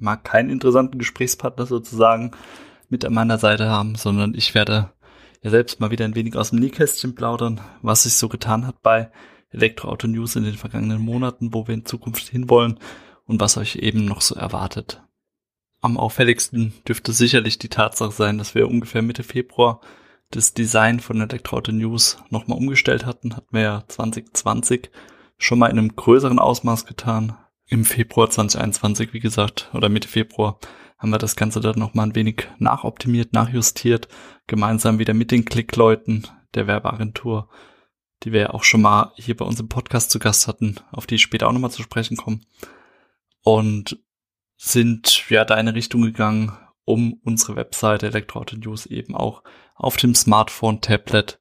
mal keinen interessanten Gesprächspartner sozusagen mit an meiner Seite haben, sondern ich werde ja selbst mal wieder ein wenig aus dem Nähkästchen plaudern, was sich so getan hat bei Elektroauto News in den vergangenen Monaten, wo wir in Zukunft hinwollen und was euch eben noch so erwartet. Am auffälligsten dürfte sicherlich die Tatsache sein, dass wir ungefähr Mitte Februar das Design von Elektroauto News nochmal umgestellt hatten, hatten wir ja 2020 schon mal in einem größeren Ausmaß getan. Im Februar 2021, wie gesagt, oder Mitte Februar, haben wir das Ganze dann noch mal ein wenig nachoptimiert, nachjustiert, gemeinsam wieder mit den Klickleuten der Werbeagentur, die wir ja auch schon mal hier bei uns im Podcast zu Gast hatten, auf die ich später auch nochmal zu sprechen kommen. Und sind ja da in eine Richtung gegangen, um unsere Webseite Elektroauto News eben auch auf dem Smartphone, Tablet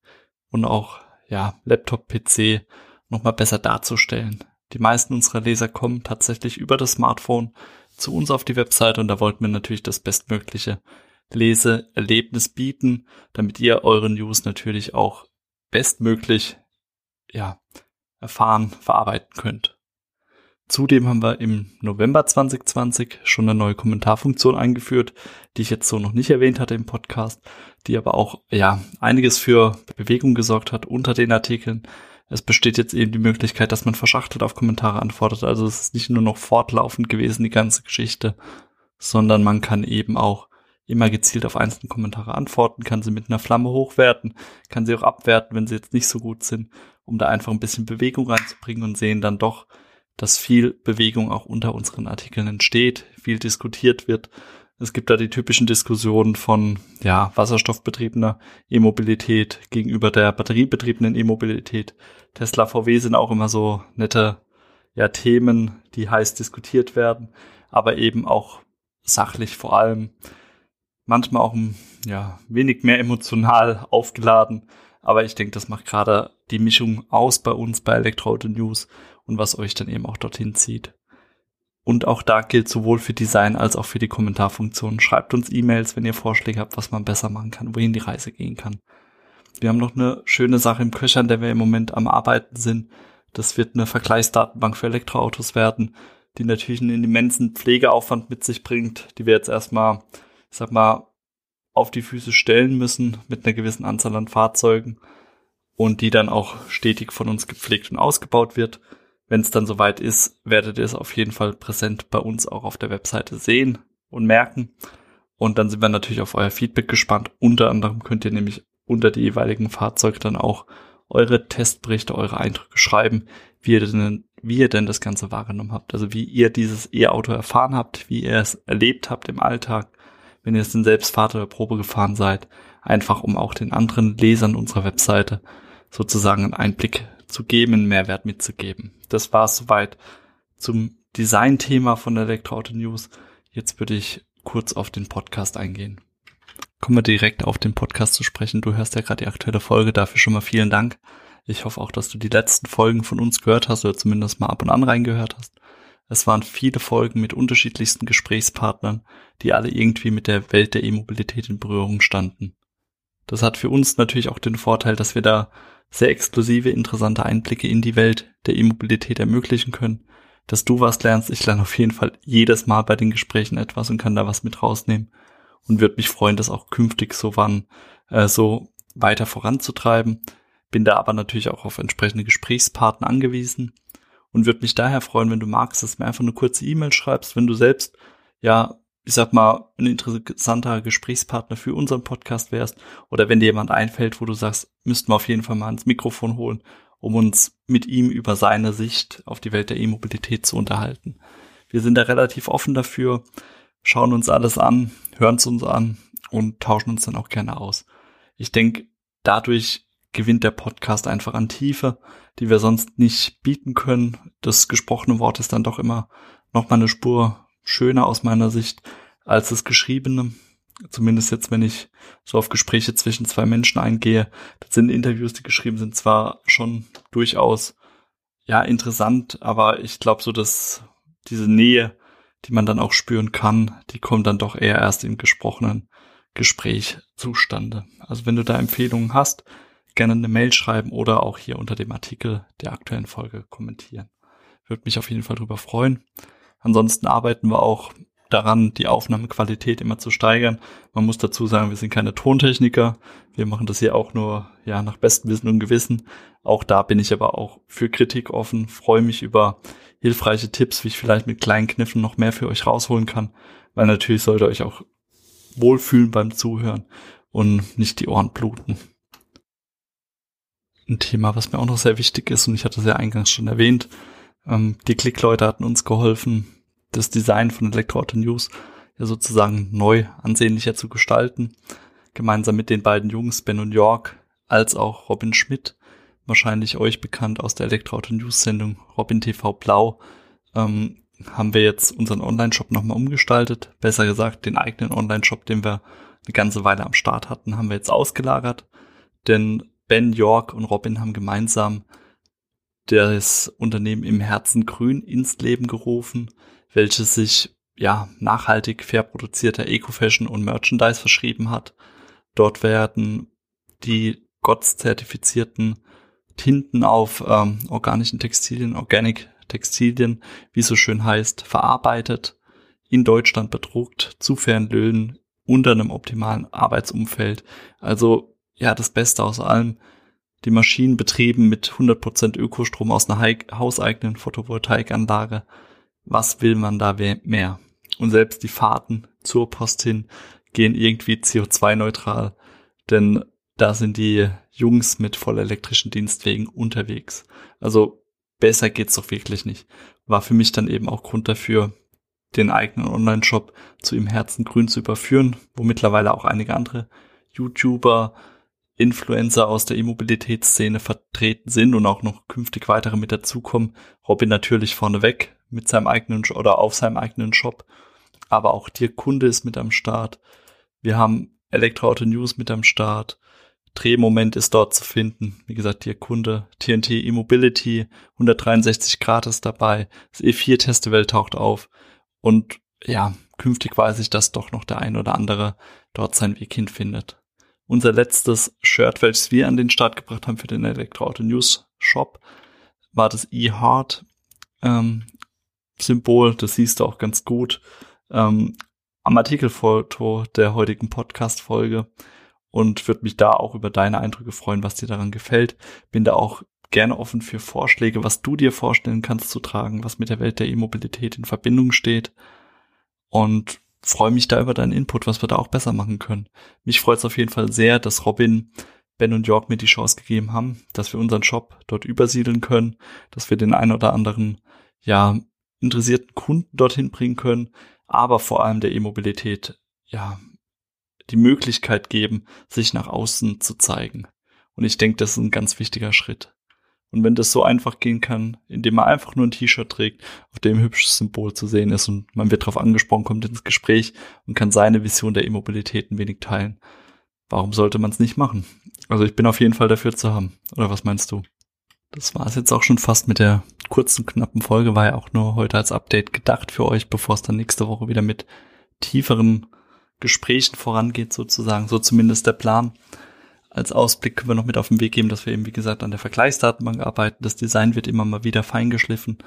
und auch ja, Laptop, PC nochmal besser darzustellen. Die meisten unserer Leser kommen tatsächlich über das Smartphone zu uns auf die Webseite und da wollten wir natürlich das bestmögliche Leseerlebnis bieten, damit ihr eure News natürlich auch bestmöglich ja, erfahren, verarbeiten könnt. Zudem haben wir im November 2020 schon eine neue Kommentarfunktion eingeführt, die ich jetzt so noch nicht erwähnt hatte im Podcast, die aber auch ja einiges für Bewegung gesorgt hat unter den Artikeln. Es besteht jetzt eben die Möglichkeit, dass man verschachtelt auf Kommentare antwortet. Also es ist nicht nur noch fortlaufend gewesen, die ganze Geschichte, sondern man kann eben auch immer gezielt auf einzelne Kommentare antworten, kann sie mit einer Flamme hochwerten, kann sie auch abwerten, wenn sie jetzt nicht so gut sind, um da einfach ein bisschen Bewegung reinzubringen und sehen dann doch, dass viel Bewegung auch unter unseren Artikeln entsteht, viel diskutiert wird es gibt da die typischen Diskussionen von ja, wasserstoffbetriebener E-Mobilität gegenüber der batteriebetriebenen E-Mobilität. Tesla, VW sind auch immer so nette ja, Themen, die heiß diskutiert werden, aber eben auch sachlich vor allem. Manchmal auch ja, wenig mehr emotional aufgeladen. Aber ich denke, das macht gerade die Mischung aus bei uns bei Elektroauto News und was euch dann eben auch dorthin zieht. Und auch da gilt sowohl für Design als auch für die Kommentarfunktion. Schreibt uns E-Mails, wenn ihr Vorschläge habt, was man besser machen kann, wohin die Reise gehen kann. Wir haben noch eine schöne Sache im Köcher, an der wir im Moment am Arbeiten sind. Das wird eine Vergleichsdatenbank für Elektroautos werden, die natürlich einen immensen Pflegeaufwand mit sich bringt, die wir jetzt erstmal, ich sag mal, auf die Füße stellen müssen mit einer gewissen Anzahl an Fahrzeugen und die dann auch stetig von uns gepflegt und ausgebaut wird. Wenn es dann soweit ist, werdet ihr es auf jeden Fall präsent bei uns auch auf der Webseite sehen und merken. Und dann sind wir natürlich auf euer Feedback gespannt. Unter anderem könnt ihr nämlich unter die jeweiligen Fahrzeuge dann auch eure Testberichte, eure Eindrücke schreiben, wie ihr denn, wie ihr denn das Ganze wahrgenommen habt. Also wie ihr dieses E-Auto erfahren habt, wie ihr es erlebt habt im Alltag, wenn ihr es denn selbst Fahrt oder Probe gefahren seid. Einfach um auch den anderen Lesern unserer Webseite sozusagen einen Einblick zu geben, einen Mehrwert mitzugeben. Das war es soweit zum Design-Thema von Elektroauto News. Jetzt würde ich kurz auf den Podcast eingehen. Kommen wir direkt auf den Podcast zu sprechen. Du hörst ja gerade die aktuelle Folge, dafür schon mal vielen Dank. Ich hoffe auch, dass du die letzten Folgen von uns gehört hast oder zumindest mal ab und an reingehört hast. Es waren viele Folgen mit unterschiedlichsten Gesprächspartnern, die alle irgendwie mit der Welt der E-Mobilität in Berührung standen. Das hat für uns natürlich auch den Vorteil, dass wir da sehr exklusive, interessante Einblicke in die Welt der E-Mobilität ermöglichen können. Dass du was lernst, ich lerne auf jeden Fall jedes Mal bei den Gesprächen etwas und kann da was mit rausnehmen und würde mich freuen, das auch künftig so wann äh, so weiter voranzutreiben. Bin da aber natürlich auch auf entsprechende Gesprächspartner angewiesen und würde mich daher freuen, wenn du magst, dass du mir einfach eine kurze E-Mail schreibst, wenn du selbst ja ich sag mal, ein interessanter Gesprächspartner für unseren Podcast wärst oder wenn dir jemand einfällt, wo du sagst, müssten wir auf jeden Fall mal ins Mikrofon holen, um uns mit ihm über seine Sicht auf die Welt der E-Mobilität zu unterhalten. Wir sind da relativ offen dafür, schauen uns alles an, hören es uns an und tauschen uns dann auch gerne aus. Ich denke, dadurch gewinnt der Podcast einfach an Tiefe, die wir sonst nicht bieten können. Das gesprochene Wort ist dann doch immer noch mal eine Spur schöner aus meiner Sicht als das Geschriebene. Zumindest jetzt, wenn ich so auf Gespräche zwischen zwei Menschen eingehe. Das sind Interviews, die geschrieben sind, zwar schon durchaus, ja, interessant, aber ich glaube so, dass diese Nähe, die man dann auch spüren kann, die kommt dann doch eher erst im gesprochenen Gespräch zustande. Also wenn du da Empfehlungen hast, gerne eine Mail schreiben oder auch hier unter dem Artikel der aktuellen Folge kommentieren. Würde mich auf jeden Fall drüber freuen. Ansonsten arbeiten wir auch daran, die Aufnahmequalität immer zu steigern. Man muss dazu sagen, wir sind keine Tontechniker. Wir machen das hier auch nur ja nach bestem Wissen und Gewissen. Auch da bin ich aber auch für Kritik offen, freue mich über hilfreiche Tipps, wie ich vielleicht mit kleinen Kniffen noch mehr für euch rausholen kann, weil natürlich sollte euch auch wohlfühlen beim Zuhören und nicht die Ohren bluten. Ein Thema, was mir auch noch sehr wichtig ist, und ich hatte es ja eingangs schon erwähnt, ähm, die Klickleute hatten uns geholfen, das Design von Elektroauto News ja sozusagen neu ansehnlicher zu gestalten. Gemeinsam mit den beiden Jungs, Ben und York, als auch Robin Schmidt, wahrscheinlich euch bekannt aus der Elektroauto News Sendung Robin TV Blau, ähm, haben wir jetzt unseren Online-Shop nochmal umgestaltet. Besser gesagt, den eigenen Online-Shop, den wir eine ganze Weile am Start hatten, haben wir jetzt ausgelagert. Denn Ben, York und Robin haben gemeinsam das Unternehmen im Herzen grün ins Leben gerufen welches sich ja nachhaltig fair produzierter Eco-Fashion und Merchandise verschrieben hat. Dort werden die GOTS-zertifizierten Tinten auf ähm, organischen Textilien, Organic Textilien, wie so schön heißt, verarbeitet, in Deutschland bedruckt, zu fairen Löhnen, unter einem optimalen Arbeitsumfeld. Also ja, das Beste aus allem. Die Maschinen betrieben mit 100% Ökostrom aus einer hauseigenen Photovoltaikanlage was will man da mehr? Und selbst die Fahrten zur Post hin gehen irgendwie CO2-neutral, denn da sind die Jungs mit vollelektrischen Dienstwegen unterwegs. Also besser geht's doch wirklich nicht. War für mich dann eben auch Grund dafür, den eigenen Online-Shop zu im Herzen grün zu überführen, wo mittlerweile auch einige andere YouTuber, Influencer aus der E-Mobilitätsszene vertreten sind und auch noch künftig weitere mit dazukommen. Robin natürlich vorneweg, mit seinem eigenen oder auf seinem eigenen Shop. Aber auch Dir Kunde ist mit am Start. Wir haben Elektroauto News mit am Start. Drehmoment ist dort zu finden. Wie gesagt, Dir Kunde, TNT E-Mobility, 163 Grad ist dabei. Das E4 Festival taucht auf. Und ja, künftig weiß ich, dass doch noch der ein oder andere dort seinen Weg hinfindet. Unser letztes Shirt, welches wir an den Start gebracht haben für den Elektroauto News Shop, war das E-Heart. Ähm, Symbol, das siehst du auch ganz gut ähm, am Artikelfoto der heutigen Podcast-Folge und würde mich da auch über deine Eindrücke freuen, was dir daran gefällt. Bin da auch gerne offen für Vorschläge, was du dir vorstellen kannst zu tragen, was mit der Welt der E-Mobilität in Verbindung steht und freue mich da über deinen Input, was wir da auch besser machen können. Mich freut es auf jeden Fall sehr, dass Robin Ben und York mir die Chance gegeben haben, dass wir unseren Shop dort übersiedeln können, dass wir den ein oder anderen ja interessierten Kunden dorthin bringen können, aber vor allem der E-Mobilität, ja, die Möglichkeit geben, sich nach außen zu zeigen. Und ich denke, das ist ein ganz wichtiger Schritt. Und wenn das so einfach gehen kann, indem man einfach nur ein T-Shirt trägt, auf dem ein hübsches Symbol zu sehen ist und man wird darauf angesprochen, kommt ins Gespräch und kann seine Vision der E-Mobilität ein wenig teilen. Warum sollte man es nicht machen? Also ich bin auf jeden Fall dafür zu haben. Oder was meinst du? Das war es jetzt auch schon fast mit der kurzen, knappen Folge. War ja auch nur heute als Update gedacht für euch, bevor es dann nächste Woche wieder mit tieferen Gesprächen vorangeht, sozusagen. So zumindest der Plan. Als Ausblick können wir noch mit auf den Weg geben, dass wir eben, wie gesagt, an der Vergleichsdatenbank arbeiten. Das Design wird immer mal wieder feingeschliffen.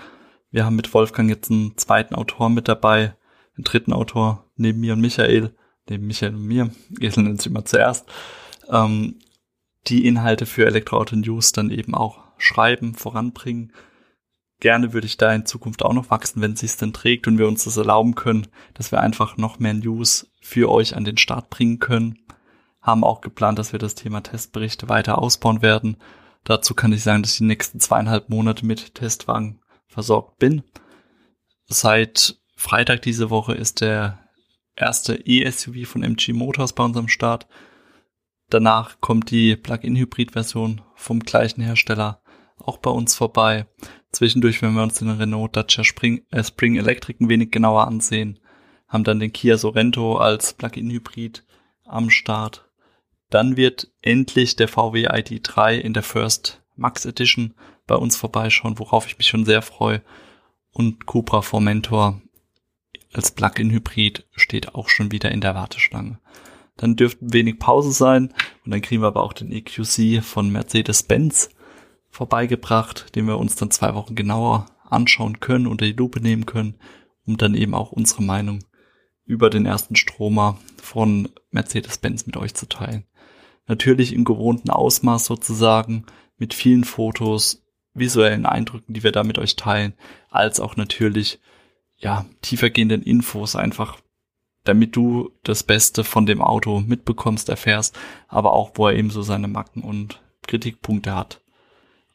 Wir haben mit Wolfgang jetzt einen zweiten Autor mit dabei, einen dritten Autor neben mir und Michael, neben Michael und mir, Esel nennt sich immer zuerst, ähm, die Inhalte für Elektroauto News dann eben auch schreiben, voranbringen. Gerne würde ich da in Zukunft auch noch wachsen, wenn es sich denn trägt und wir uns das erlauben können, dass wir einfach noch mehr News für euch an den Start bringen können. Haben auch geplant, dass wir das Thema Testberichte weiter ausbauen werden. Dazu kann ich sagen, dass ich die nächsten zweieinhalb Monate mit Testwagen versorgt bin. Seit Freitag diese Woche ist der erste E-SUV von MG Motors bei unserem Start. Danach kommt die Plug-in-Hybrid-Version vom gleichen Hersteller auch bei uns vorbei. Zwischendurch, wenn wir uns den Renault Dacia Spring, äh, Spring Electric ein wenig genauer ansehen, haben dann den Kia Sorento als Plug-in-Hybrid am Start. Dann wird endlich der VW ID3 in der First Max Edition bei uns vorbeischauen, worauf ich mich schon sehr freue. Und Cupra Formentor als Plug-in-Hybrid steht auch schon wieder in der Warteschlange. Dann dürfte wenig Pause sein und dann kriegen wir aber auch den EQC von Mercedes-Benz vorbeigebracht, den wir uns dann zwei Wochen genauer anschauen können, unter die Lupe nehmen können, um dann eben auch unsere Meinung über den ersten Stromer von Mercedes-Benz mit euch zu teilen. Natürlich im gewohnten Ausmaß sozusagen, mit vielen Fotos, visuellen Eindrücken, die wir da mit euch teilen, als auch natürlich, ja, tiefergehenden Infos einfach, damit du das Beste von dem Auto mitbekommst, erfährst, aber auch, wo er eben so seine Macken und Kritikpunkte hat.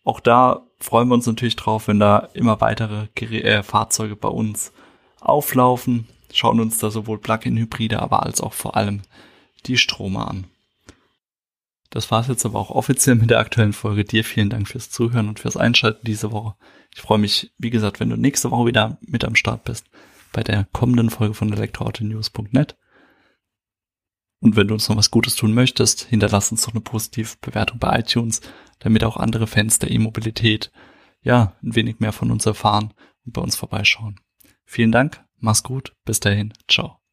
Auch da freuen wir uns natürlich drauf, wenn da immer weitere äh, Fahrzeuge bei uns auflaufen, schauen uns da sowohl Plug-in-Hybride, aber als auch vor allem die Strome an. Das war's jetzt aber auch offiziell mit der aktuellen Folge. Dir vielen Dank fürs Zuhören und fürs Einschalten diese Woche. Ich freue mich, wie gesagt, wenn du nächste Woche wieder mit am Start bist bei der kommenden Folge von elektroautonews.net. Und wenn du uns noch was Gutes tun möchtest, hinterlass uns doch eine positive Bewertung bei iTunes, damit auch andere Fans der E-Mobilität ja ein wenig mehr von uns erfahren und bei uns vorbeischauen. Vielen Dank, mach's gut, bis dahin, ciao.